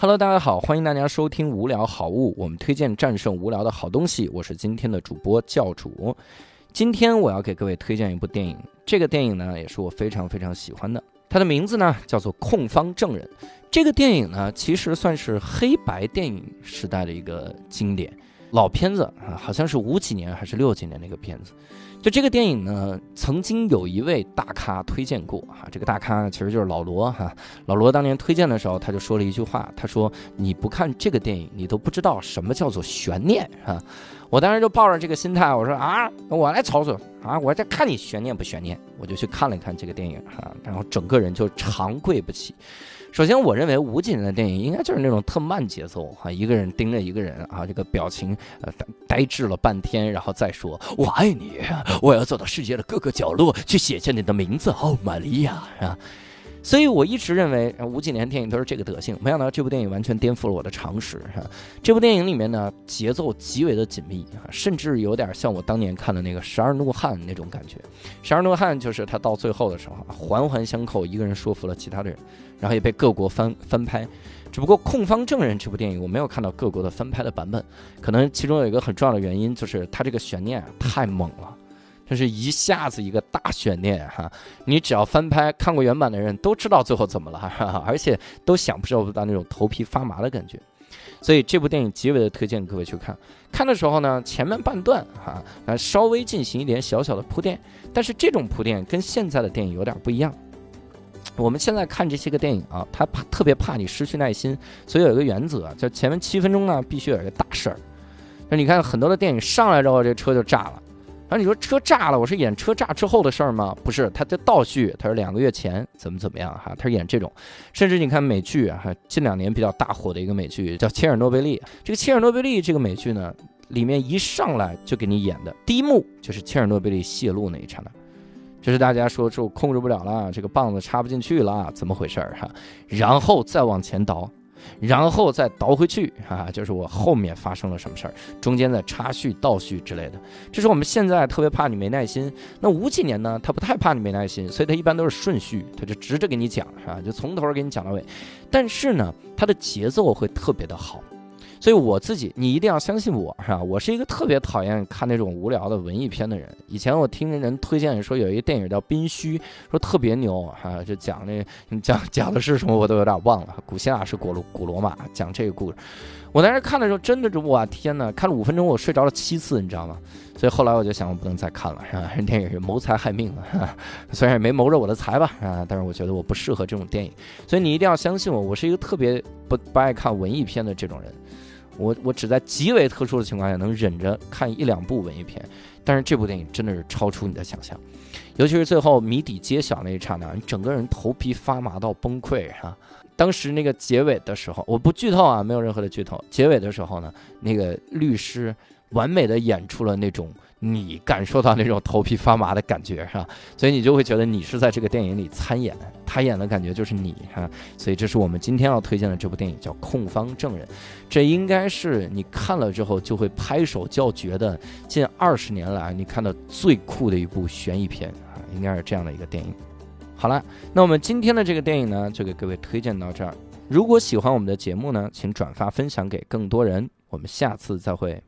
Hello，大家好，欢迎大家收听无聊好物，我们推荐战胜无聊的好东西。我是今天的主播教主。今天我要给各位推荐一部电影，这个电影呢也是我非常非常喜欢的，它的名字呢叫做《控方证人》。这个电影呢其实算是黑白电影时代的一个经典老片子啊，好像是五几年还是六几年那个片子。就这个电影呢，曾经有一位大咖推荐过哈，这个大咖其实就是老罗哈。老罗当年推荐的时候，他就说了一句话，他说：“你不看这个电影，你都不知道什么叫做悬念啊。”我当时就抱着这个心态，我说：“啊，我来操作啊，我在看你悬念不悬念。”我就去看了一看这个电影哈，然后整个人就长跪不起。首先，我认为吴几年的电影应该就是那种特慢节奏哈，一个人盯着一个人啊，这个表情呃呆滞了半天，然后再说“我爱你”，我要走到世界的各个角落去写下你的名字，哦，玛利亚啊。所以我一直认为吴几年电影都是这个德性，没想到这部电影完全颠覆了我的常识哈。这部电影里面呢，节奏极为的紧密甚至有点像我当年看的那个《十二怒汉》那种感觉。《十二怒汉》就是他到最后的时候环环相扣，一个人说服了其他的人。然后也被各国翻翻拍，只不过《控方证人》这部电影我没有看到各国的翻拍的版本，可能其中有一个很重要的原因就是它这个悬念啊太猛了，就是一下子一个大悬念哈，你只要翻拍看过原版的人都知道最后怎么了，哈哈而且都想不到那种头皮发麻的感觉，所以这部电影极为的推荐各位去看。看的时候呢，前面半段哈，稍微进行一点小小的铺垫，但是这种铺垫跟现在的电影有点不一样。我们现在看这些个电影啊，他怕特别怕你失去耐心，所以有一个原则，就前面七分钟呢必须有一个大事儿。那你看很多的电影上来之后，这车就炸了。然后你说车炸了，我是演车炸之后的事儿吗？不是，他的倒叙，他是两个月前怎么怎么样哈，他是演这种。甚至你看美剧啊，近两年比较大火的一个美剧叫《切尔诺贝利》。这个《切尔诺贝利》这个美剧呢，里面一上来就给你演的第一幕就是切尔诺贝利泄露那一刹那。就是大家说，说控制不了了，这个棒子插不进去了，怎么回事儿哈？然后再往前倒，然后再倒回去啊，就是我后面发生了什么事儿，中间的插叙、倒叙之类的。这是我们现在特别怕你没耐心。那五几年呢？他不太怕你没耐心，所以他一般都是顺序，他就直着给你讲，是吧？就从头给你讲到尾。但是呢，他的节奏会特别的好。所以我自己，你一定要相信我，是吧？我是一个特别讨厌看那种无聊的文艺片的人。以前我听人推荐说有一个电影叫《宾虚》，说特别牛，哈，就讲那讲讲的是什么我都有点忘了。古希腊是古罗古罗马，讲这个故事。我当时看的时候真的是哇天哪，看了五分钟我睡着了七次，你知道吗？所以后来我就想我不能再看了，是吧？电影是谋财害命的，虽然也没谋着我的财吧，啊，但是我觉得我不适合这种电影。所以你一定要相信我，我是一个特别不不爱看文艺片的这种人。我我只在极为特殊的情况下能忍着看一两部文艺片，但是这部电影真的是超出你的想象，尤其是最后谜底揭晓那一刹那，你整个人头皮发麻到崩溃哈。当时那个结尾的时候，我不剧透啊，没有任何的剧透。结尾的时候呢，那个律师完美的演出了那种。你感受到那种头皮发麻的感觉是吧？所以你就会觉得你是在这个电影里参演，他演的感觉就是你哈。所以这是我们今天要推荐的这部电影，叫《控方证人》。这应该是你看了之后就会拍手叫绝的，近二十年来你看到最酷的一部悬疑片，应该是这样的一个电影。好了，那我们今天的这个电影呢，就给各位推荐到这儿。如果喜欢我们的节目呢，请转发分享给更多人。我们下次再会。